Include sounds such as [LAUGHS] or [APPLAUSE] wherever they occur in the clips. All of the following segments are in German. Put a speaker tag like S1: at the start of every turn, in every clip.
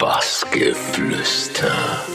S1: Bassgeflüster.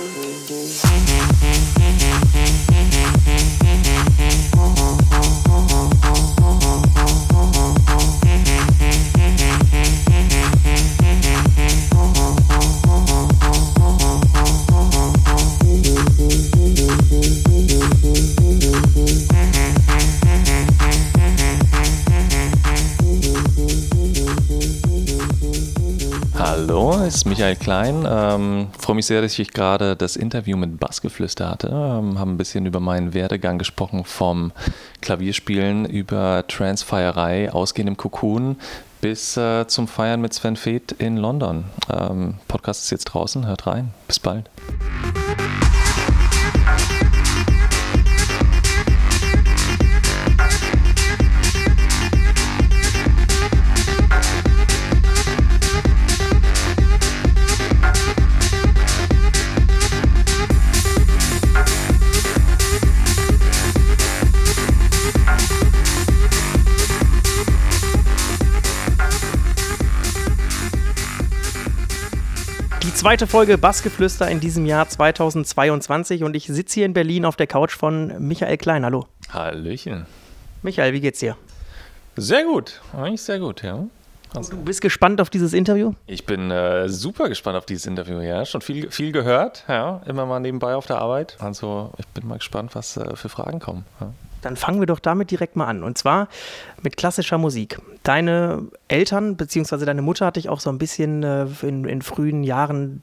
S2: Michael Klein. Ähm, freue mich sehr, dass ich gerade das Interview mit Bassgeflüster hatte. Ähm, haben ein bisschen über meinen Werdegang gesprochen, vom Klavierspielen über Transfeierei, Ausgehen im Cocoon bis äh, zum Feiern mit Sven Feth in London. Ähm, Podcast ist jetzt draußen, hört rein. Bis bald.
S3: Zweite Folge Bassgeflüster in diesem Jahr 2022 und ich sitze hier in Berlin auf der Couch von Michael Klein. Hallo.
S2: Hallöchen.
S3: Michael, wie geht's dir?
S2: Sehr gut, eigentlich sehr gut, ja.
S3: Du bist gespannt auf dieses Interview?
S2: Ich bin äh, super gespannt auf dieses Interview, ja. Schon viel, viel gehört, ja. Immer mal nebenbei auf der Arbeit. Also ich bin mal gespannt, was äh, für Fragen kommen. Ja.
S3: Dann fangen wir doch damit direkt mal an. Und zwar mit klassischer Musik. Deine Eltern bzw. deine Mutter hat dich auch so ein bisschen äh, in, in frühen Jahren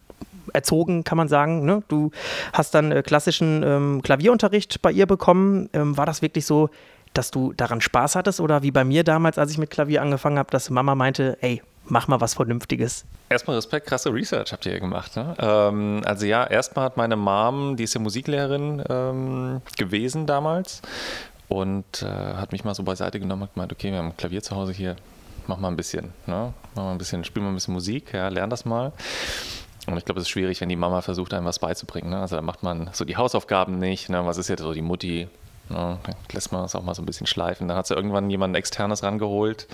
S3: erzogen, kann man sagen. Ne? Du hast dann äh, klassischen ähm, Klavierunterricht bei ihr bekommen. Ähm, war das wirklich so, dass du daran Spaß hattest oder wie bei mir damals, als ich mit Klavier angefangen habe, dass Mama meinte, ey, mach mal was Vernünftiges?
S2: Erstmal Respekt, krasse Research habt ihr ja gemacht. Ne? Ähm, also ja, erstmal hat meine Mom, die ist ja Musiklehrerin ähm, gewesen damals und äh, hat mich mal so beiseite genommen und gemeint, okay, wir haben ein Klavier zu Hause hier, mach mal ein bisschen, ne? mach mal ein bisschen, spiel mal ein bisschen Musik, ja, lern das mal. Und ich glaube, es ist schwierig, wenn die Mama versucht, einem was beizubringen. Ne? Also da macht man so die Hausaufgaben nicht. Ne? Was ist jetzt so die Mutti? Ne? Dann lässt man das auch mal so ein bisschen schleifen. Dann hat sie irgendwann jemanden externes rangeholt,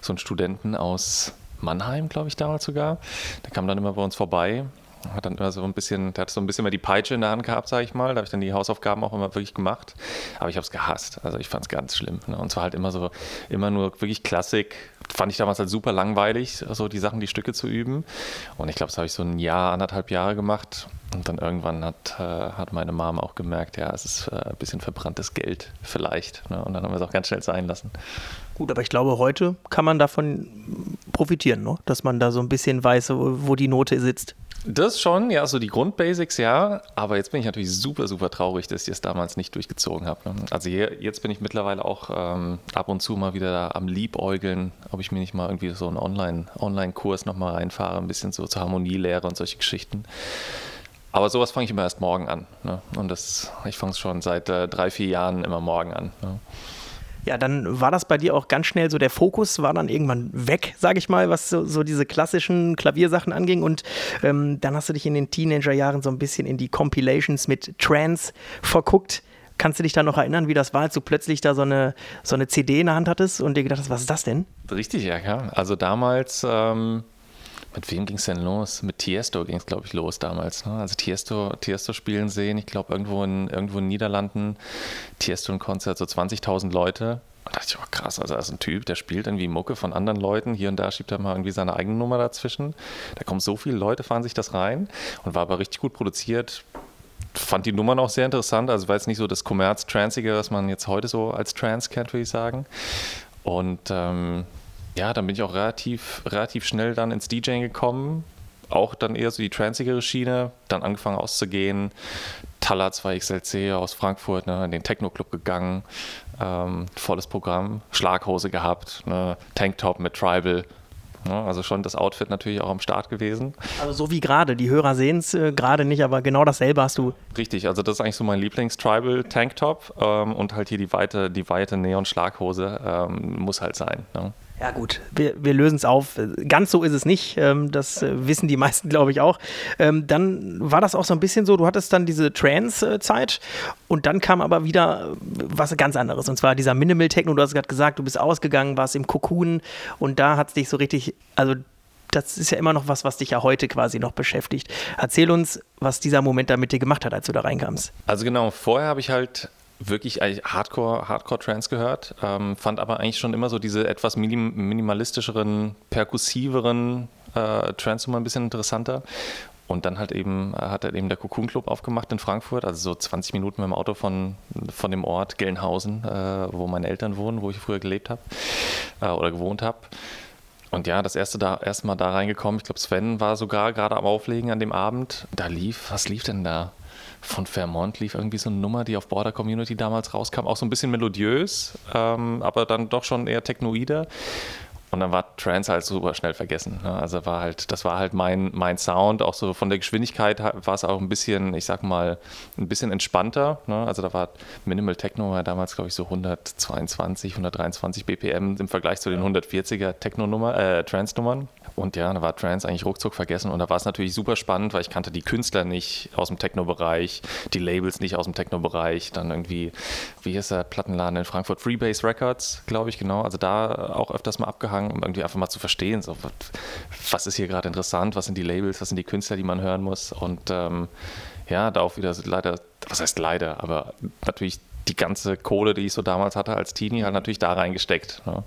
S2: so einen Studenten aus Mannheim, glaube ich, damals sogar. Der kam dann immer bei uns vorbei hat dann immer so ein bisschen, der hat so ein bisschen mehr die Peitsche in der Hand gehabt, sage ich mal. Da habe ich dann die Hausaufgaben auch immer wirklich gemacht. Aber ich habe es gehasst. Also ich fand es ganz schlimm. Ne? Und zwar halt immer so, immer nur wirklich Klassik. Fand ich damals halt super langweilig, so die Sachen, die Stücke zu üben. Und ich glaube, das habe ich so ein Jahr, anderthalb Jahre gemacht. Und dann irgendwann hat, äh, hat meine Mom auch gemerkt, ja, es ist äh, ein bisschen verbranntes Geld vielleicht. Ne? Und dann haben wir es auch ganz schnell sein lassen.
S3: Gut, aber ich glaube, heute kann man davon profitieren, ne? dass man da so ein bisschen weiß, wo die Note sitzt.
S2: Das schon, ja, so die Grundbasics, ja. Aber jetzt bin ich natürlich super, super traurig, dass ich es damals nicht durchgezogen habe. ne? Also hier, jetzt bin ich mittlerweile auch ähm, ab und zu mal wieder am Liebäugeln, ob ich mir nicht mal irgendwie so einen Online- Online-Kurs nochmal reinfahre, ein bisschen so zur Harmonielehre und solche Geschichten. Aber sowas fange ich immer erst morgen an. Ne? Und das, ich fange es schon seit äh, drei, vier Jahren immer morgen an. Ne?
S3: Ja, dann war das bei dir auch ganz schnell so, der Fokus war dann irgendwann weg, sage ich mal, was so, so, diese klassischen Klaviersachen anging. Und ähm, dann hast du dich in den Teenagerjahren so ein bisschen in die Compilations mit Trance verguckt. Kannst du dich da noch erinnern, wie das war, als du plötzlich da so eine, so eine CD in der Hand hattest und dir gedacht hast, was ist das denn?
S2: Richtig, ja, klar. Also damals, ähm, mit wem ging es denn los? Mit Tiesto ging es, glaube ich, los damals. Ne? Also Tiesto, Tiesto spielen sehen, ich glaube, irgendwo in, irgendwo in den Niederlanden, Tiesto ein Konzert, so 20.000 Leute. Und da dachte ich, oh krass, also da ist ein Typ, der spielt irgendwie Mucke von anderen Leuten. Hier und da schiebt er mal irgendwie seine eigene Nummer dazwischen. Da kommen so viele Leute, fahren sich das rein und war aber richtig gut produziert. Fand die Nummern auch sehr interessant. Also war jetzt nicht so das Kommerz-Transige, was man jetzt heute so als Trance kennt, würde ich sagen. Und ähm, ja, dann bin ich auch relativ, relativ schnell dann ins DJing gekommen. Auch dann eher so die transigere Schiene, dann angefangen auszugehen. Talla 2XLC aus Frankfurt, ne, in den Techno-Club gegangen. Ähm, volles Programm, Schlaghose gehabt, ne, Tanktop mit Tribal. Ne, also schon das Outfit natürlich auch am Start gewesen.
S3: Also so wie gerade, die Hörer sehen es äh, gerade nicht, aber genau dasselbe hast du.
S2: Richtig, also das ist eigentlich so mein Lieblings-Tribal-Tanktop ähm, und halt hier die weite, die weite Neon-Schlaghose ähm, muss halt sein. Ne?
S3: Ja gut, wir, wir lösen es auf. Ganz so ist es nicht. Ähm, das äh, wissen die meisten, glaube ich, auch. Ähm, dann war das auch so ein bisschen so, du hattest dann diese Trance-Zeit und dann kam aber wieder was ganz anderes. Und zwar dieser Minimal Techno, du hast gerade gesagt, du bist ausgegangen, warst im Cocoon und da hat es dich so richtig, also das ist ja immer noch was, was dich ja heute quasi noch beschäftigt. Erzähl uns, was dieser Moment da mit dir gemacht hat, als du da reinkamst.
S2: Also genau, vorher habe ich halt wirklich Hardcore, Hardcore Trance gehört, ähm, fand aber eigentlich schon immer so diese etwas minim minimalistischeren, perkussiveren äh, Trance immer ein bisschen interessanter. Und dann halt eben, hat er eben der Cocoon Club aufgemacht in Frankfurt, also so 20 Minuten mit dem Auto von, von dem Ort Gelnhausen, äh, wo meine Eltern wohnen, wo ich früher gelebt habe äh, oder gewohnt habe. Und ja, das erste, da, erste Mal da reingekommen, ich glaube Sven war sogar gerade am Auflegen an dem Abend. Da lief, was lief denn da? Von Fairmont lief irgendwie so eine Nummer, die auf Border Community damals rauskam, auch so ein bisschen melodiös, ähm, aber dann doch schon eher technoider. Und dann war Trance halt super schnell vergessen. Ne? Also war halt, das war halt mein, mein Sound. Auch so von der Geschwindigkeit war es auch ein bisschen, ich sag mal, ein bisschen entspannter. Ne? Also da war Minimal Techno war damals, glaube ich, so 122, 123 BPM im Vergleich zu den 140er Techno-Nummer, äh, Trance-Nummern. Und ja, da war Trance eigentlich ruckzuck vergessen. Und da war es natürlich super spannend, weil ich kannte die Künstler nicht aus dem Techno-Bereich, die Labels nicht aus dem Techno-Bereich. Dann irgendwie, wie ist der Plattenladen in Frankfurt? Freebase Records, glaube ich, genau. Also da auch öfters mal abgehangen, um irgendwie einfach mal zu verstehen, so, was ist hier gerade interessant, was sind die Labels, was sind die Künstler, die man hören muss. Und ähm, ja, da auch wieder leider, was heißt leider, aber natürlich die ganze Kohle, die ich so damals hatte als Teenie, halt natürlich da reingesteckt. Ne?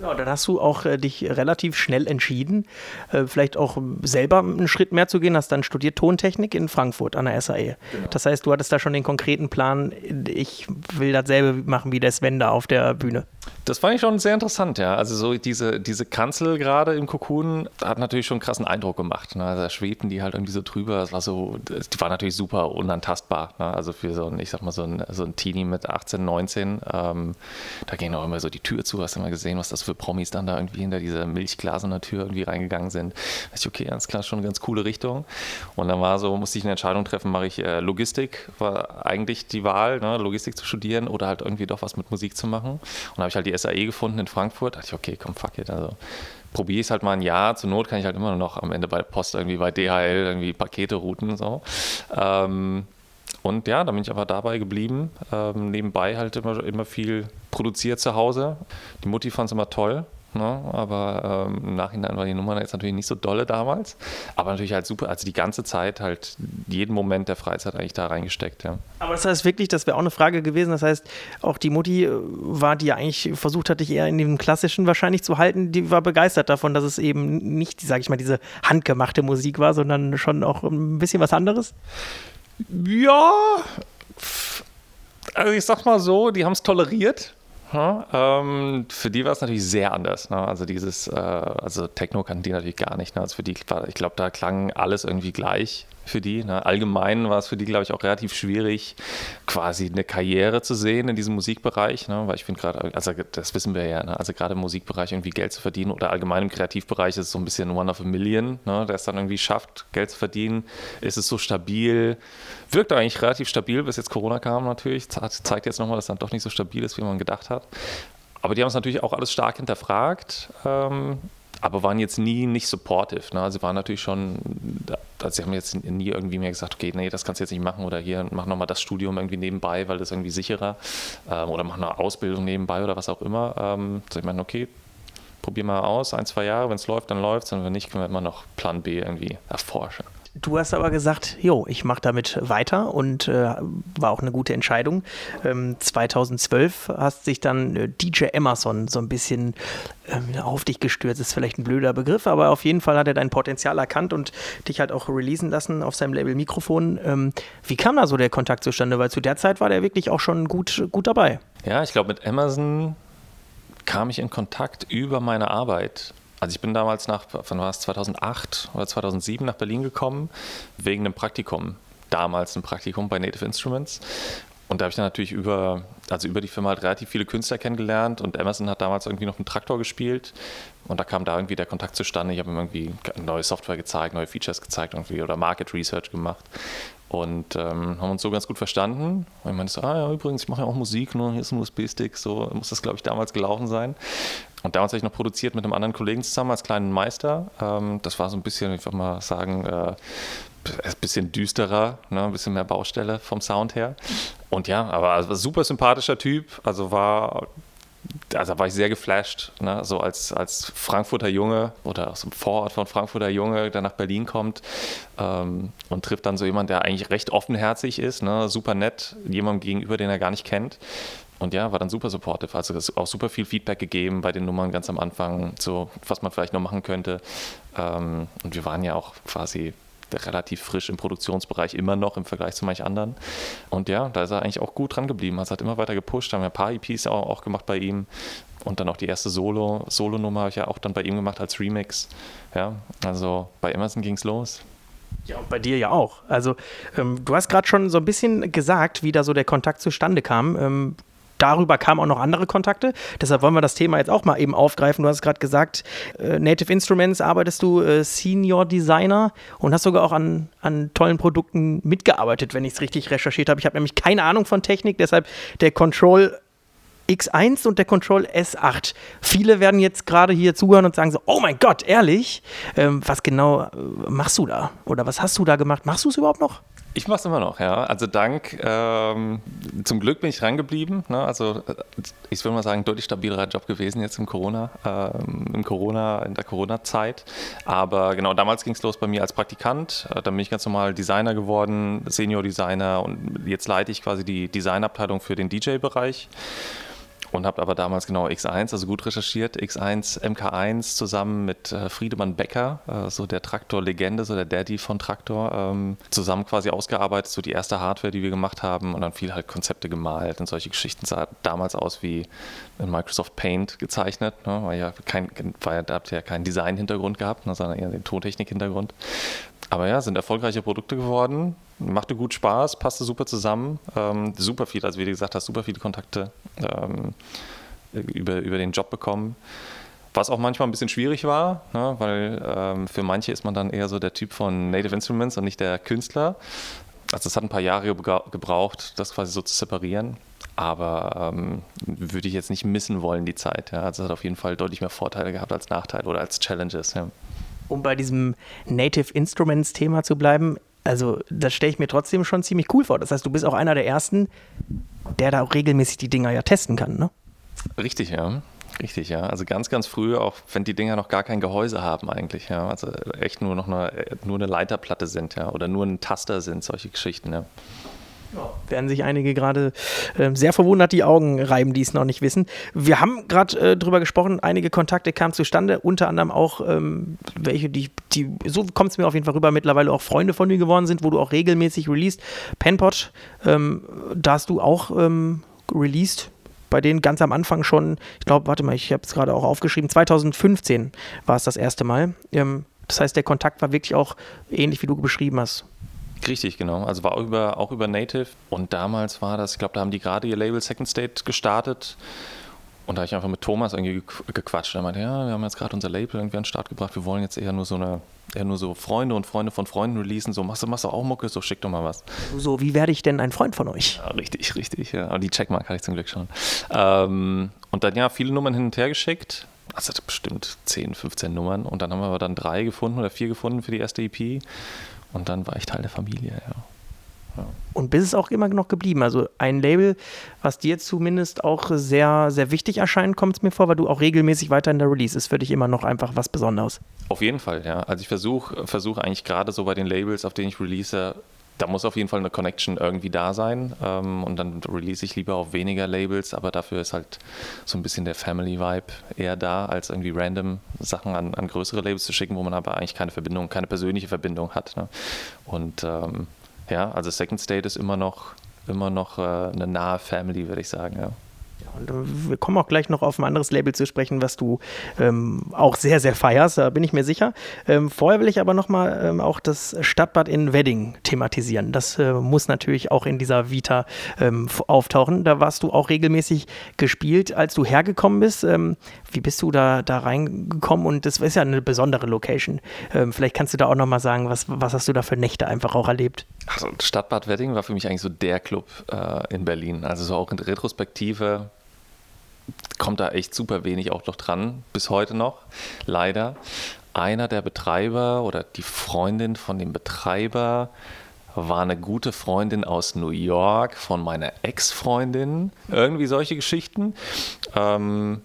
S3: Ja, dann hast du auch äh, dich relativ schnell entschieden, äh, vielleicht auch selber einen Schritt mehr zu gehen, hast dann studiert Tontechnik in Frankfurt an der SAE. Genau. Das heißt, du hattest da schon den konkreten Plan, ich will dasselbe machen wie der Sven da auf der Bühne.
S2: Das fand ich schon sehr interessant, ja. Also so diese, diese Kanzel gerade im Kokon hat natürlich schon einen krassen Eindruck gemacht. Ne? Da schwebten die halt irgendwie so drüber. Das war so, die war natürlich super unantastbar. Ne? Also für so ein, ich sag mal, so ein, so ein Teenie mit 18, 19, ähm, da ging auch immer so die Tür zu, hast du mal gesehen, was das für Promis dann da irgendwie hinter dieser milchglasene Tür irgendwie reingegangen sind. Da ich, okay, ganz klar, schon eine ganz coole Richtung. Und dann war so, musste ich eine Entscheidung treffen, mache ich äh, Logistik, war eigentlich die Wahl, ne? Logistik zu studieren oder halt irgendwie doch was mit Musik zu machen. Und habe ich halt die SAE gefunden in Frankfurt. Da dachte ich, okay, komm, fuck it. Also probiere es halt mal ein Jahr. Zur Not kann ich halt immer noch am Ende bei der Post irgendwie bei DHL irgendwie Pakete routen so. Ähm, und ja, da bin ich aber dabei geblieben. Ähm, nebenbei halt immer, immer viel produziert zu Hause. Die Mutti fand es immer toll. Ne? Aber ähm, im Nachhinein war die Nummer jetzt natürlich nicht so dolle damals. Aber natürlich halt super, also die ganze Zeit halt jeden Moment der Freizeit eigentlich da reingesteckt. Ja.
S3: Aber das heißt wirklich, das wäre auch eine Frage gewesen. Das heißt, auch die Mutti äh, war, die ja eigentlich versucht hat, dich eher in dem Klassischen wahrscheinlich zu halten, die war begeistert davon, dass es eben nicht, sage ich mal, diese handgemachte Musik war, sondern schon auch ein bisschen was anderes.
S2: Ja, also ich sag mal so, die haben es toleriert. Ja, ähm, für die war es natürlich sehr anders. Ne? Also dieses, äh, also Techno kannten die natürlich gar nicht. Ne? Also für die war, ich glaube, da klang alles irgendwie gleich für die. Ne? Allgemein war es für die, glaube ich, auch relativ schwierig, quasi eine Karriere zu sehen in diesem Musikbereich, ne? weil ich finde gerade, also das wissen wir ja, ne? also gerade im Musikbereich irgendwie Geld zu verdienen oder allgemein im Kreativbereich ist es so ein bisschen one of a million, ne? der es dann irgendwie schafft, Geld zu verdienen. Ist es so stabil? Wirkt eigentlich relativ stabil, bis jetzt Corona kam natürlich. Zeigt jetzt nochmal, dass es dann doch nicht so stabil ist, wie man gedacht hat. Aber die haben es natürlich auch alles stark hinterfragt. Ähm, aber waren jetzt nie nicht supportive. Ne? Sie waren natürlich schon, also sie haben jetzt nie irgendwie mehr gesagt, okay, nee, das kannst du jetzt nicht machen oder hier, mach nochmal das Studium irgendwie nebenbei, weil das irgendwie sicherer ähm, oder mach eine Ausbildung nebenbei oder was auch immer. Ähm, so ich meine, okay, probier mal aus, ein, zwei Jahre, wenn es läuft, dann läuft es und wenn nicht, können wir immer noch Plan B irgendwie erforschen.
S3: Du hast aber gesagt, jo, ich mache damit weiter und äh, war auch eine gute Entscheidung. Ähm, 2012 hast sich dann äh, DJ Emerson so ein bisschen äh, auf dich gestürzt. Ist vielleicht ein blöder Begriff, aber auf jeden Fall hat er dein Potenzial erkannt und dich halt auch releasen lassen auf seinem Label Mikrofon. Ähm, wie kam da so der Kontakt zustande? Weil zu der Zeit war der wirklich auch schon gut, gut dabei.
S2: Ja, ich glaube, mit Emerson kam ich in Kontakt über meine Arbeit. Also ich bin damals nach, wann war es, 2008 oder 2007 nach Berlin gekommen, wegen einem Praktikum. Damals ein Praktikum bei Native Instruments. Und da habe ich dann natürlich über, also über die Firma halt relativ viele Künstler kennengelernt und Emerson hat damals irgendwie noch einen Traktor gespielt und da kam da irgendwie der Kontakt zustande. Ich habe ihm irgendwie neue Software gezeigt, neue Features gezeigt irgendwie oder Market Research gemacht und ähm, haben uns so ganz gut verstanden. Und ich meinte so, ah ja, übrigens, ich mache ja auch Musik, nur hier ist ein USB-Stick, so muss das, glaube ich, damals gelaufen sein. Und damals habe ich noch produziert mit einem anderen Kollegen zusammen als kleinen Meister. Ähm, das war so ein bisschen, ich würde mal sagen, äh, ein bisschen düsterer, ne? ein bisschen mehr Baustelle vom Sound her. Und ja, aber also super sympathischer Typ. Also war also da war ich sehr geflasht, ne? so als, als Frankfurter Junge oder aus dem Vorort von Frankfurter Junge, der nach Berlin kommt ähm, und trifft dann so jemand, der eigentlich recht offenherzig ist, ne? super nett, jemandem gegenüber, den er gar nicht kennt. Und ja, war dann super supportive. Also auch super viel Feedback gegeben bei den Nummern ganz am Anfang, so was man vielleicht noch machen könnte. Ähm, und wir waren ja auch quasi relativ frisch im Produktionsbereich immer noch im Vergleich zu manch anderen. Und ja, da ist er eigentlich auch gut dran geblieben. Also hat immer weiter gepusht, haben ja ein paar EPs auch, auch gemacht bei ihm. Und dann auch die erste Solo, Solo-Nummer habe ich ja auch dann bei ihm gemacht als Remix. Ja, also bei Emerson ging es los.
S3: Ja, und bei dir ja auch. Also ähm, du hast gerade schon so ein bisschen gesagt, wie da so der Kontakt zustande kam. Ähm, darüber kamen auch noch andere Kontakte. Deshalb wollen wir das Thema jetzt auch mal eben aufgreifen. Du hast gerade gesagt, äh, Native Instruments arbeitest du äh, Senior Designer und hast sogar auch an, an tollen Produkten mitgearbeitet, wenn ich es richtig recherchiert habe. Ich habe nämlich keine Ahnung von Technik, deshalb der Control X1 und der Control S8. Viele werden jetzt gerade hier zuhören und sagen so, oh mein Gott, ehrlich, ähm, was genau äh, machst du da? Oder was hast du da gemacht? Machst du es überhaupt noch?
S2: Ich mache es immer noch, ja. Also dank, ähm, zum Glück bin ich rangeblieben. Ne? Also äh, ich würde mal sagen, deutlich stabilerer Job gewesen jetzt im Corona, ähm, im Corona, in der Corona-Zeit. Aber genau, damals ging es los bei mir als Praktikant. Äh, dann bin ich ganz normal Designer geworden, Senior-Designer und jetzt leite ich quasi die Designabteilung für den DJ-Bereich und habe aber damals genau X1, also gut recherchiert, X1, MK1 zusammen mit äh, Friedemann Becker, äh, so der Traktor-Legende, so der Daddy von Traktor, ähm, zusammen quasi ausgearbeitet, so die erste Hardware, die wir gemacht haben. Und dann viel halt Konzepte gemalt und solche Geschichten. Sah damals aus wie in Microsoft Paint gezeichnet, ne, weil ja kein, ja, da habt ihr ja keinen Design-Hintergrund gehabt, ne, sondern eher den Tontechnik-Hintergrund. Aber ja, sind erfolgreiche Produkte geworden, machte gut Spaß, passte super zusammen, ähm, super viel, also wie du gesagt hast, super viele Kontakte ähm, über, über den Job bekommen. Was auch manchmal ein bisschen schwierig war, ne, weil ähm, für manche ist man dann eher so der Typ von Native Instruments und nicht der Künstler. Also es hat ein paar Jahre gebraucht, das quasi so zu separieren. Aber ähm, würde ich jetzt nicht missen wollen, die Zeit. Ja. Also es hat auf jeden Fall deutlich mehr Vorteile gehabt als Nachteile oder als Challenges. Ja.
S3: Um bei diesem Native Instruments Thema zu bleiben, also das stelle ich mir trotzdem schon ziemlich cool vor. Das heißt, du bist auch einer der Ersten, der da auch regelmäßig die Dinger ja testen kann, ne?
S2: Richtig, ja. Richtig, ja. Also ganz, ganz früh, auch wenn die Dinger noch gar kein Gehäuse haben eigentlich, ja. Also echt nur noch eine, nur eine Leiterplatte sind, ja. Oder nur ein Taster sind, solche Geschichten, ja.
S3: Ja. Werden sich einige gerade äh, sehr verwundert die Augen reiben, die es noch nicht wissen. Wir haben gerade äh, drüber gesprochen, einige Kontakte kamen zustande, unter anderem auch ähm, welche, die, die so kommt es mir auf jeden Fall rüber, mittlerweile auch Freunde von dir geworden sind, wo du auch regelmäßig released. Penpot, ähm, da hast du auch ähm, released bei denen ganz am Anfang schon, ich glaube, warte mal, ich habe es gerade auch aufgeschrieben, 2015 war es das erste Mal. Ähm, das heißt, der Kontakt war wirklich auch ähnlich, wie du beschrieben hast.
S2: Richtig, genau. Also war auch über, auch über Native. Und damals war das, ich glaube, da haben die gerade ihr Label Second State gestartet. Und da habe ich einfach mit Thomas irgendwie gequatscht. Er meinte, ja, wir haben jetzt gerade unser Label irgendwie an den Start gebracht. Wir wollen jetzt eher nur so eine, eher nur so Freunde und Freunde von Freunden releasen. So, machst du, machst du auch Mucke? So, schick doch mal was.
S3: So, wie werde ich denn ein Freund von euch?
S2: Ja, richtig, [LAUGHS] richtig. Ja. Aber die Checkmark hatte ich zum Glück schon. Ähm, und dann ja, viele Nummern hin und her geschickt. Also bestimmt 10, 15 Nummern. Und dann haben wir aber dann drei gefunden oder vier gefunden für die erste EP. Und dann war ich Teil der Familie, ja.
S3: ja. Und bis es auch immer noch geblieben. Also ein Label, was dir zumindest auch sehr, sehr wichtig erscheint, kommt es mir vor, weil du auch regelmäßig weiter in der Release ist für dich immer noch einfach was Besonderes.
S2: Auf jeden Fall, ja. Also ich versuche versuch eigentlich gerade so bei den Labels, auf denen ich release, da muss auf jeden Fall eine Connection irgendwie da sein. Ähm, und dann release ich lieber auf weniger Labels, aber dafür ist halt so ein bisschen der Family-Vibe eher da, als irgendwie random Sachen an, an, größere Labels zu schicken, wo man aber eigentlich keine Verbindung, keine persönliche Verbindung hat. Ne? Und ähm, ja, also Second State ist immer noch, immer noch äh, eine nahe Family, würde ich sagen, ja.
S3: Und äh, wir kommen auch gleich noch auf ein anderes Label zu sprechen, was du ähm, auch sehr, sehr feierst, da bin ich mir sicher. Ähm, vorher will ich aber nochmal ähm, auch das Stadtbad in Wedding thematisieren. Das äh, muss natürlich auch in dieser Vita ähm, auftauchen. Da warst du auch regelmäßig gespielt, als du hergekommen bist. Wie bist du da, da reingekommen? Und das ist ja eine besondere Location. Ähm, vielleicht kannst du da auch nochmal sagen, was, was hast du da für Nächte einfach auch erlebt?
S2: Also Stadtbad Wedding war für mich eigentlich so der Club äh, in Berlin. Also so auch in Retrospektive kommt da echt super wenig auch noch dran, bis heute noch, leider. Einer der Betreiber oder die Freundin von dem Betreiber war eine gute Freundin aus New York von meiner Ex-Freundin. Irgendwie solche Geschichten. Ähm,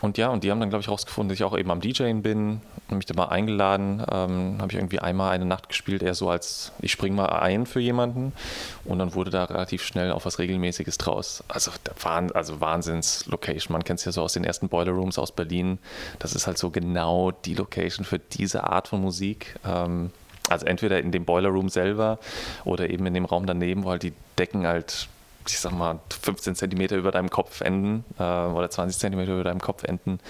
S2: und ja, und die haben dann, glaube ich, rausgefunden, dass ich auch eben am DJing bin und mich da mal eingeladen. Ähm, habe ich irgendwie einmal eine Nacht gespielt, eher so als ich spring mal ein für jemanden. Und dann wurde da relativ schnell auch was Regelmäßiges draus. Also, also Wahnsinns-Location. Man kennt es ja so aus den ersten Boiler Rooms aus Berlin. Das ist halt so genau die Location für diese Art von Musik. Ähm, also entweder in dem Boiler Room selber oder eben in dem Raum daneben, wo halt die Decken halt ich sag mal, 15 Zentimeter über deinem Kopf enden äh, oder 20 Zentimeter über deinem Kopf enden.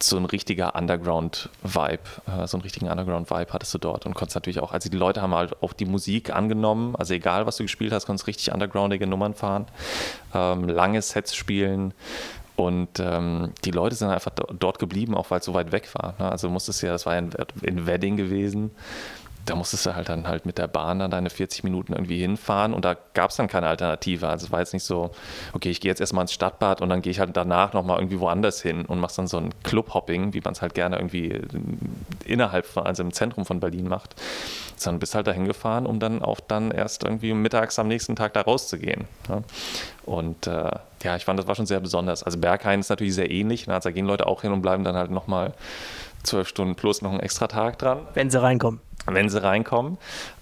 S2: So ein richtiger Underground-Vibe, äh, so einen richtigen Underground-Vibe hattest du dort und konntest natürlich auch, also die Leute haben halt auch die Musik angenommen, also egal was du gespielt hast, konntest richtig undergroundige Nummern fahren, ähm, lange Sets spielen, und ähm, die Leute sind einfach dort geblieben, auch weil es so weit weg war. Ne? Also musstest ja, das war ja in Wedding gewesen da musstest du halt dann halt mit der Bahn dann deine 40 Minuten irgendwie hinfahren und da gab es dann keine Alternative. Also es war jetzt nicht so, okay, ich gehe jetzt erstmal ins Stadtbad und dann gehe ich halt danach nochmal irgendwie woanders hin und machst dann so ein Clubhopping, wie man es halt gerne irgendwie innerhalb von, also im Zentrum von Berlin macht. Sondern bist halt da hingefahren, um dann auch dann erst irgendwie mittags am nächsten Tag da rauszugehen. Ja. Und äh, ja, ich fand, das war schon sehr besonders. Also Berghain ist natürlich sehr ähnlich. Ne? Also da gehen Leute auch hin und bleiben dann halt nochmal zwölf Stunden plus noch einen extra Tag dran.
S3: Wenn sie reinkommen
S2: wenn sie reinkommen.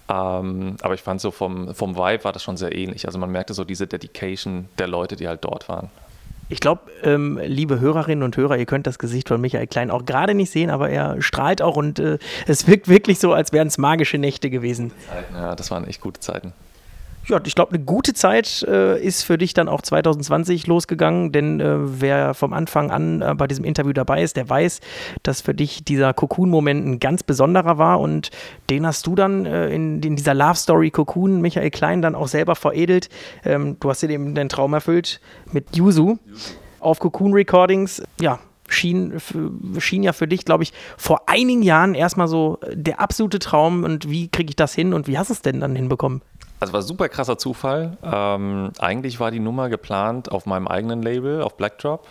S2: Ähm, aber ich fand so vom, vom Vibe war das schon sehr ähnlich. Also man merkte so diese Dedication der Leute, die halt dort waren.
S3: Ich glaube, ähm, liebe Hörerinnen und Hörer, ihr könnt das Gesicht von Michael Klein auch gerade nicht sehen, aber er strahlt auch und äh, es wirkt wirklich so, als wären es magische Nächte gewesen.
S2: Ja, das waren echt gute Zeiten
S3: ja, ich glaube, eine gute Zeit äh, ist für dich dann auch 2020 losgegangen, denn äh, wer vom Anfang an äh, bei diesem Interview dabei ist, der weiß, dass für dich dieser Cocoon-Moment ein ganz besonderer war und den hast du dann äh, in, in, dieser Love Story Cocoon, Michael Klein, dann auch selber veredelt. Ähm, du hast dir den, den Traum erfüllt mit Yuzu auf Cocoon Recordings. Ja, schien, schien ja für dich, glaube ich, vor einigen Jahren erstmal so der absolute Traum. Und wie kriege ich das hin und wie hast du es denn dann hinbekommen?
S2: Also war super krasser Zufall. Ähm, eigentlich war die Nummer geplant auf meinem eigenen Label, auf Blackdrop.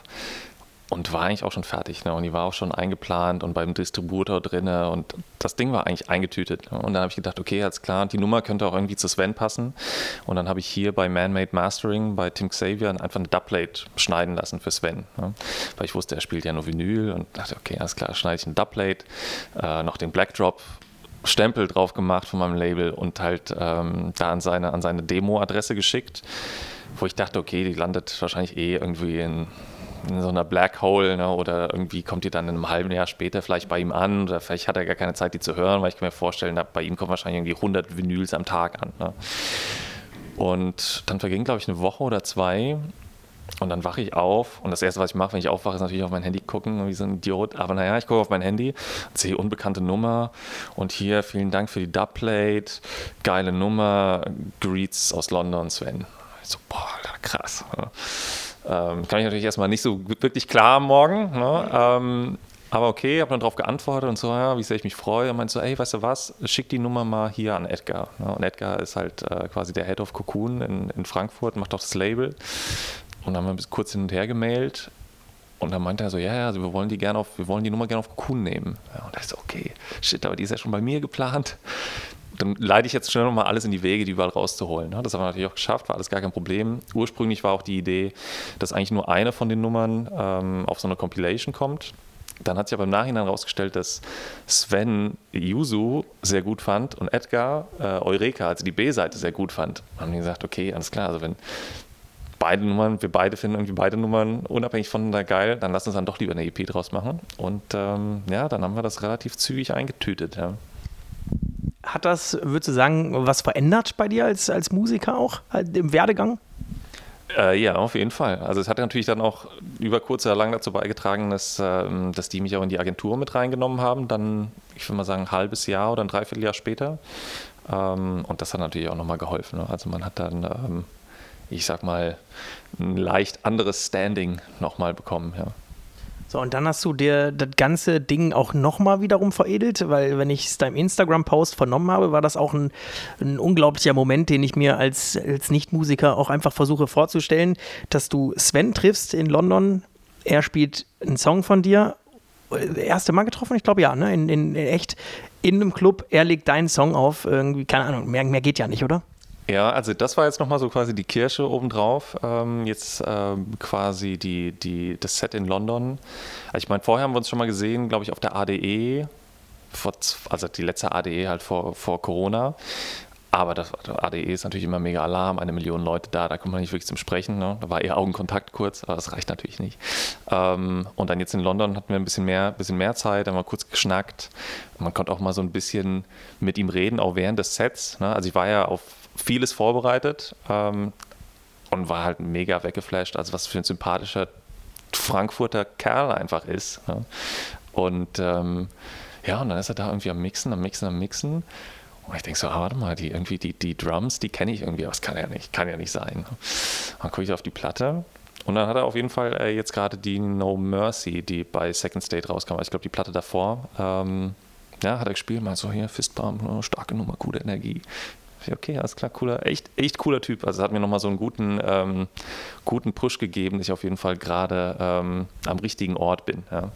S2: Und war eigentlich auch schon fertig. Ne? Und die war auch schon eingeplant und beim Distributor drin. Und das Ding war eigentlich eingetütet. Ne? Und dann habe ich gedacht, okay, alles klar, die Nummer könnte auch irgendwie zu Sven passen. Und dann habe ich hier bei Man-Made Mastering bei Tim Xavier einfach eine Dubplate schneiden lassen für Sven. Ne? Weil ich wusste, er spielt ja nur Vinyl und dachte, okay, alles klar, schneide ich eine Dubplate, äh, noch den Blackdrop Stempel drauf gemacht von meinem Label und halt ähm, da an seine, an seine Demo-Adresse geschickt, wo ich dachte, okay, die landet wahrscheinlich eh irgendwie in, in so einer Black Hole ne, oder irgendwie kommt die dann in einem halben Jahr später vielleicht bei ihm an oder vielleicht hat er gar keine Zeit, die zu hören, weil ich kann mir vorstellen, bei ihm kommen wahrscheinlich irgendwie 100 Vinyls am Tag an. Ne. Und dann verging, glaube ich, eine Woche oder zwei und dann wache ich auf und das Erste, was ich mache, wenn ich aufwache, ist natürlich auf mein Handy gucken, wie so ein Idiot. Aber naja, ich gucke auf mein Handy, sehe unbekannte Nummer und hier vielen Dank für die Dubplate, geile Nummer, Greets aus London, Sven. So, boah, krass. Ähm, kann ich natürlich erstmal nicht so wirklich klar am Morgen. Ne? Ähm, aber okay, habe dann darauf geantwortet und so, ja, wie sehr ich mich freue. Und meinte so, ey, weißt du was, schick die Nummer mal hier an Edgar. Ne? Und Edgar ist halt äh, quasi der Head of Cocoon in, in Frankfurt, macht auch das Label. Und dann haben wir kurz hin und her gemailt. Und dann meinte er so, ja, ja, also wir wollen die gerne auf, wir wollen die Nummer gerne auf Kuhn nehmen. Ja, und da ist so, okay, shit, aber die ist ja schon bei mir geplant. Dann leite ich jetzt schnell nochmal alles in die Wege, die überall rauszuholen. Das haben wir natürlich auch geschafft, war alles gar kein Problem. Ursprünglich war auch die Idee, dass eigentlich nur eine von den Nummern ähm, auf so eine Compilation kommt. Dann hat sich aber im Nachhinein herausgestellt, dass Sven Yuzu sehr gut fand und Edgar äh, Eureka, also die B-Seite, sehr gut fand. Dann haben die gesagt, okay, alles klar, also wenn beide Nummern, wir beide finden irgendwie beide Nummern unabhängig voneinander geil, dann lass uns dann doch lieber eine EP draus machen. Und ähm, ja, dann haben wir das relativ zügig eingetütet. Ja.
S3: Hat das, würdest du sagen, was verändert bei dir als, als Musiker auch halt im Werdegang?
S2: Äh, ja, auf jeden Fall. Also es hat natürlich dann auch über kurz oder lang dazu beigetragen, dass, ähm, dass die mich auch in die Agentur mit reingenommen haben. Dann, ich würde mal sagen, ein halbes Jahr oder ein Dreivierteljahr später. Ähm, und das hat natürlich auch nochmal geholfen. Ne? Also man hat dann ähm, ich sag mal, ein leicht anderes Standing nochmal bekommen. Ja.
S3: So, und dann hast du dir das ganze Ding auch nochmal wiederum veredelt, weil wenn ich es deinem Instagram-Post vernommen habe, war das auch ein, ein, unglaublicher Moment, den ich mir als, als Nicht-Musiker auch einfach versuche vorzustellen, dass du Sven triffst in London, er spielt einen Song von dir, erste Mal getroffen, ich glaube ja, ne? in, in, in echt in einem Club, er legt deinen Song auf, irgendwie, keine Ahnung, mehr, mehr geht ja nicht, oder?
S2: Ja, also das war jetzt nochmal so quasi die Kirsche obendrauf. Ähm, jetzt ähm, quasi die, die, das Set in London. Also ich meine, vorher haben wir uns schon mal gesehen, glaube ich, auf der ADE. Vor, also die letzte ADE halt vor, vor Corona. Aber das ADE ist natürlich immer mega Alarm, eine Million Leute da, da kommt man nicht wirklich zum Sprechen. Ne? Da war eher Augenkontakt kurz, aber das reicht natürlich nicht. Ähm, und dann jetzt in London hatten wir ein bisschen mehr, bisschen mehr Zeit, haben wir kurz geschnackt. Man konnte auch mal so ein bisschen mit ihm reden, auch während des Sets. Ne? Also ich war ja auf vieles vorbereitet ähm, und war halt mega weggeflasht, also was für ein sympathischer Frankfurter Kerl einfach ist. Ne? Und ähm, ja, und dann ist er da irgendwie am Mixen, am Mixen, am Mixen. Und ich denke so, ah, warte mal, die, irgendwie die, die Drums, die kenne ich irgendwie, aber das kann ja nicht, kann ja nicht sein. Dann gucke ich auf die Platte und dann hat er auf jeden Fall äh, jetzt gerade die No Mercy, die bei Second State rauskam. Also ich glaube, die Platte davor, ähm, ja, hat er gespielt, mal so hier, Fistbump, oh, starke Nummer, gute Energie. Okay, alles klar, cooler, echt, echt cooler Typ. Also hat mir nochmal so einen guten, ähm, guten Push gegeben, dass ich auf jeden Fall gerade ähm, am richtigen Ort bin. Ja.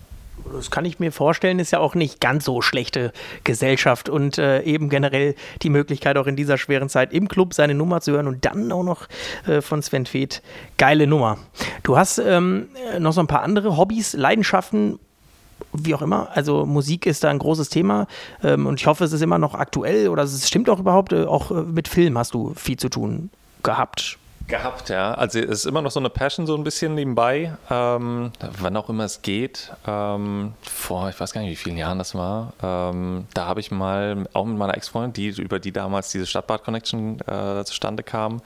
S3: Das kann ich mir vorstellen, ist ja auch nicht ganz so schlechte Gesellschaft und äh, eben generell die Möglichkeit, auch in dieser schweren Zeit im Club seine Nummer zu hören und dann auch noch äh, von Sven Feth. Geile Nummer. Du hast ähm, noch so ein paar andere Hobbys, Leidenschaften, wie auch immer. Also Musik ist da ein großes Thema ähm, und ich hoffe, es ist immer noch aktuell oder es stimmt auch überhaupt. Äh, auch äh, mit Film hast du viel zu tun gehabt.
S2: Gehabt, ja. Also es ist immer noch so eine Passion so ein bisschen nebenbei, ähm, wann auch immer es geht. Ähm, vor, ich weiß gar nicht, wie vielen Jahren das war. Ähm, da habe ich mal, auch mit meiner Ex-Freundin, die, über die damals diese Stadtbad-Connection äh, zustande kam,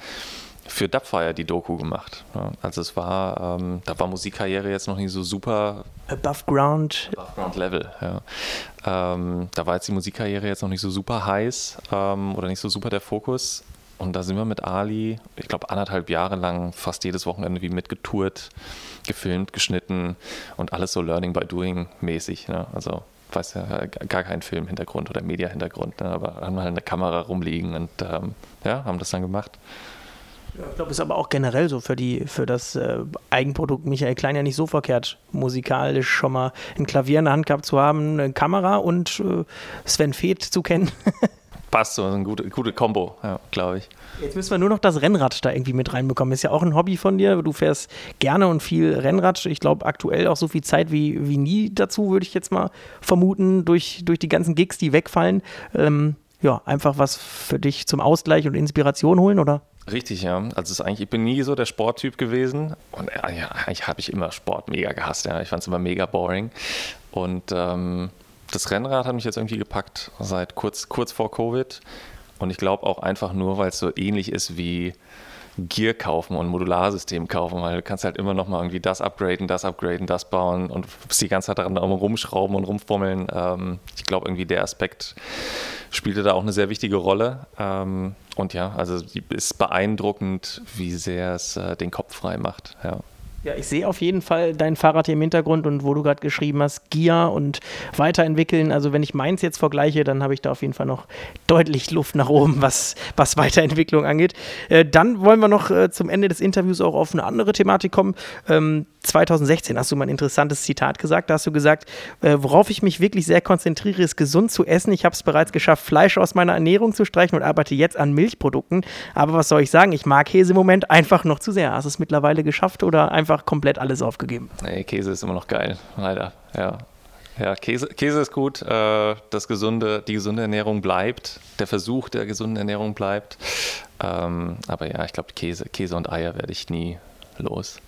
S2: für Dubfire die Doku gemacht. Also es war, ähm, da war Musikkarriere jetzt noch nicht so super.
S3: Above Ground.
S2: Above Ground Level, ja. Ähm, da war jetzt die Musikkarriere jetzt noch nicht so super heiß ähm, oder nicht so super der Fokus. Und da sind wir mit Ali, ich glaube, anderthalb Jahre lang fast jedes Wochenende wie mitgetourt, gefilmt, geschnitten und alles so Learning by Doing mäßig. Ne? Also, weiß ja, gar kein Film-Hintergrund oder Media-Hintergrund, ne? aber haben halt eine Kamera rumliegen und ähm, ja, haben das dann gemacht.
S3: Ich glaube, es ist aber auch generell so für, die, für das äh, Eigenprodukt Michael Klein ja nicht so verkehrt, musikalisch schon mal ein Klavier in der Hand gehabt zu haben, eine Kamera und äh, Sven Feth zu kennen. [LAUGHS]
S2: passt so, eine gute, gute Kombo, ja, glaube ich.
S3: Jetzt müssen wir nur noch das Rennrad da irgendwie mit reinbekommen. Ist ja auch ein Hobby von dir. Du fährst gerne und viel Rennrad. Ich glaube, aktuell auch so viel Zeit wie, wie nie dazu, würde ich jetzt mal vermuten, durch, durch die ganzen Gigs, die wegfallen. Ähm, ja, einfach was für dich zum Ausgleich und Inspiration holen, oder?
S2: Richtig, ja. Also ist eigentlich, ich bin nie so der Sporttyp gewesen. Und ja, eigentlich habe ich immer Sport mega gehasst. Ja. Ich fand es immer mega boring. Und ähm, das Rennrad hat mich jetzt irgendwie gepackt seit kurz, kurz vor Covid. Und ich glaube auch einfach nur, weil es so ähnlich ist wie Gear kaufen und Modularsystem kaufen, weil du kannst halt immer noch mal irgendwie das upgraden, das upgraden, das bauen und die ganze Zeit daran rumschrauben und rumfummeln. Ähm, ich glaube irgendwie der Aspekt spielte da auch eine sehr wichtige Rolle. Ähm, und ja, also ist beeindruckend, wie sehr es äh, den Kopf frei macht. Ja.
S3: Ja, ich sehe auf jeden Fall dein Fahrrad hier im Hintergrund und wo du gerade geschrieben hast, Gia und weiterentwickeln. Also wenn ich meins jetzt vergleiche, dann habe ich da auf jeden Fall noch deutlich Luft nach oben, was, was Weiterentwicklung angeht. Äh, dann wollen wir noch äh, zum Ende des Interviews auch auf eine andere Thematik kommen. Ähm, 2016 hast du mal ein interessantes Zitat gesagt. Da hast du gesagt, äh, worauf ich mich wirklich sehr konzentriere, ist gesund zu essen. Ich habe es bereits geschafft, Fleisch aus meiner Ernährung zu streichen und arbeite jetzt an Milchprodukten. Aber was soll ich sagen? Ich mag Käse im Moment einfach noch zu sehr. Hast du es mittlerweile geschafft oder einfach einfach komplett alles aufgegeben.
S2: Nee, Käse ist immer noch geil, leider. Ja. Ja, Käse, Käse ist gut, äh, das gesunde, die gesunde Ernährung bleibt, der Versuch der gesunden Ernährung bleibt. Ähm, aber ja, ich glaube, Käse, Käse und Eier werde ich nie los.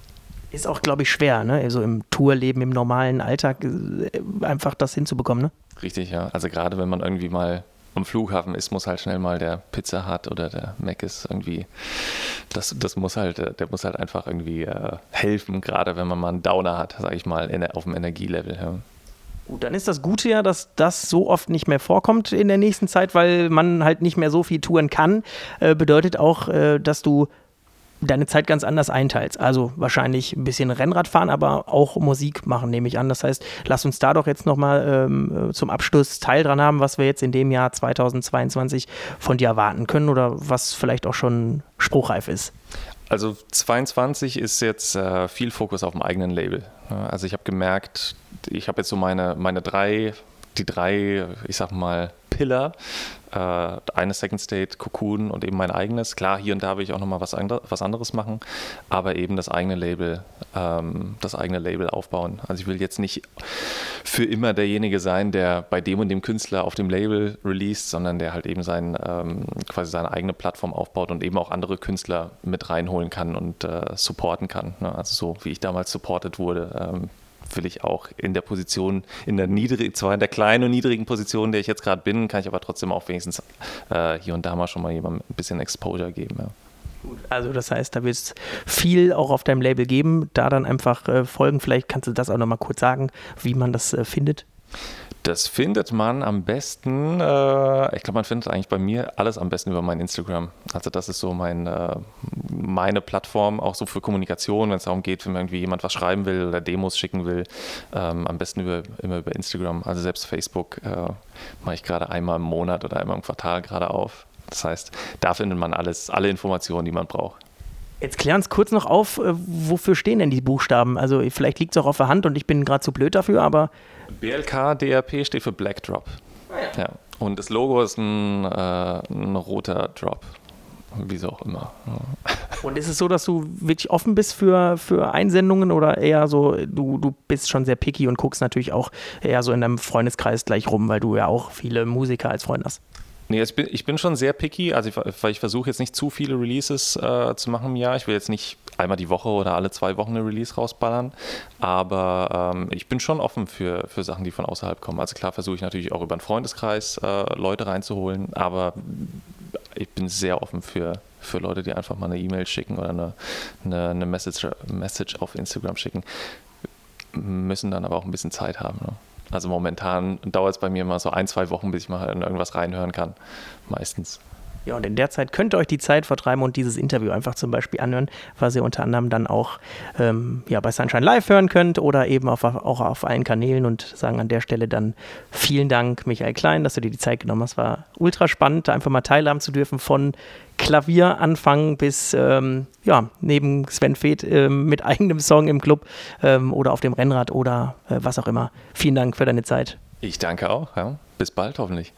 S3: Ist auch, glaube ich, schwer, ne? Also im Tourleben, im normalen Alltag äh, einfach das hinzubekommen, ne?
S2: Richtig, ja. Also gerade wenn man irgendwie mal am Flughafen ist, muss halt schnell mal der Pizza Hut oder der Mac ist irgendwie, das, das muss halt, der muss halt einfach irgendwie äh, helfen, gerade wenn man mal einen Downer hat, sage ich mal, in, auf dem Energielevel. Ja.
S3: Gut, dann ist das Gute ja, dass das so oft nicht mehr vorkommt in der nächsten Zeit, weil man halt nicht mehr so viel touren kann. Äh, bedeutet auch, äh, dass du deine Zeit ganz anders einteilst. Also wahrscheinlich ein bisschen Rennrad fahren, aber auch Musik machen, nehme ich an. Das heißt, lass uns da doch jetzt nochmal ähm, zum Abschluss Teil dran haben, was wir jetzt in dem Jahr 2022 von dir erwarten können oder was vielleicht auch schon spruchreif ist.
S2: Also 22 ist jetzt äh, viel Fokus auf dem eigenen Label. Also ich habe gemerkt, ich habe jetzt so meine, meine drei, die drei, ich sag mal, Pillar. Äh, eine Second State, Cocoon und eben mein eigenes. Klar, hier und da will ich auch nochmal was, andre, was anderes machen, aber eben das eigene Label, ähm, das eigene Label aufbauen. Also ich will jetzt nicht für immer derjenige sein, der bei dem und dem Künstler auf dem Label released, sondern der halt eben sein, ähm, quasi seine eigene Plattform aufbaut und eben auch andere Künstler mit reinholen kann und äh, supporten kann. Ne? Also so wie ich damals supported wurde. Ähm, will ich auch in der Position, in der niedrigen, zwar in der kleinen und niedrigen Position, in der ich jetzt gerade bin, kann ich aber trotzdem auch wenigstens äh, hier und da mal schon mal jemandem ein bisschen Exposure geben. Ja.
S3: Also das heißt, da wird es viel auch auf deinem Label geben, da dann einfach äh, folgen. Vielleicht kannst du das auch nochmal kurz sagen, wie man das äh, findet.
S2: Das findet man am besten, äh, ich glaube, man findet eigentlich bei mir alles am besten über mein Instagram. Also das ist so mein, äh, meine Plattform, auch so für Kommunikation, wenn es darum geht, wenn irgendwie jemand was schreiben will oder Demos schicken will, ähm, am besten über, immer über Instagram. Also selbst Facebook äh, mache ich gerade einmal im Monat oder einmal im Quartal gerade auf. Das heißt, da findet man alles, alle Informationen, die man braucht.
S3: Jetzt klär uns kurz noch auf, äh, wofür stehen denn die Buchstaben? Also vielleicht liegt es auch auf der Hand und ich bin gerade zu blöd dafür, aber.
S2: BLK DRP steht für Black Drop. Ah, ja. ja. Und das Logo ist ein, äh, ein roter Drop. Wieso auch immer. [LAUGHS]
S3: Und ist es so, dass du wirklich offen bist für, für Einsendungen oder eher so, du, du bist schon sehr picky und guckst natürlich auch eher so in deinem Freundeskreis gleich rum, weil du ja auch viele Musiker als Freund hast?
S2: Nee, ich bin, ich bin schon sehr picky, also ich, weil ich versuche jetzt nicht zu viele Releases äh, zu machen im Jahr. Ich will jetzt nicht einmal die Woche oder alle zwei Wochen eine Release rausballern, aber ähm, ich bin schon offen für, für Sachen, die von außerhalb kommen. Also klar versuche ich natürlich auch über einen Freundeskreis äh, Leute reinzuholen, aber ich bin sehr offen für, für Leute, die einfach mal eine E-Mail schicken oder eine, eine, eine Message, Message auf Instagram schicken, müssen dann aber auch ein bisschen Zeit haben. Ne? Also momentan dauert es bei mir immer so ein, zwei Wochen, bis ich mal in irgendwas reinhören kann. Meistens.
S3: Ja, und in der Zeit könnt ihr euch die Zeit vertreiben und dieses Interview einfach zum Beispiel anhören, was ihr unter anderem dann auch ähm, ja, bei Sunshine Live hören könnt oder eben auf, auch auf allen Kanälen und sagen an der Stelle dann vielen Dank, Michael Klein, dass du dir die Zeit genommen hast. War ultra spannend, da einfach mal teilhaben zu dürfen von Klavieranfang bis ähm, ja, neben Sven Feth ähm, mit eigenem Song im Club ähm, oder auf dem Rennrad oder äh, was auch immer. Vielen Dank für deine Zeit.
S2: Ich danke auch. Ja. Bis bald hoffentlich.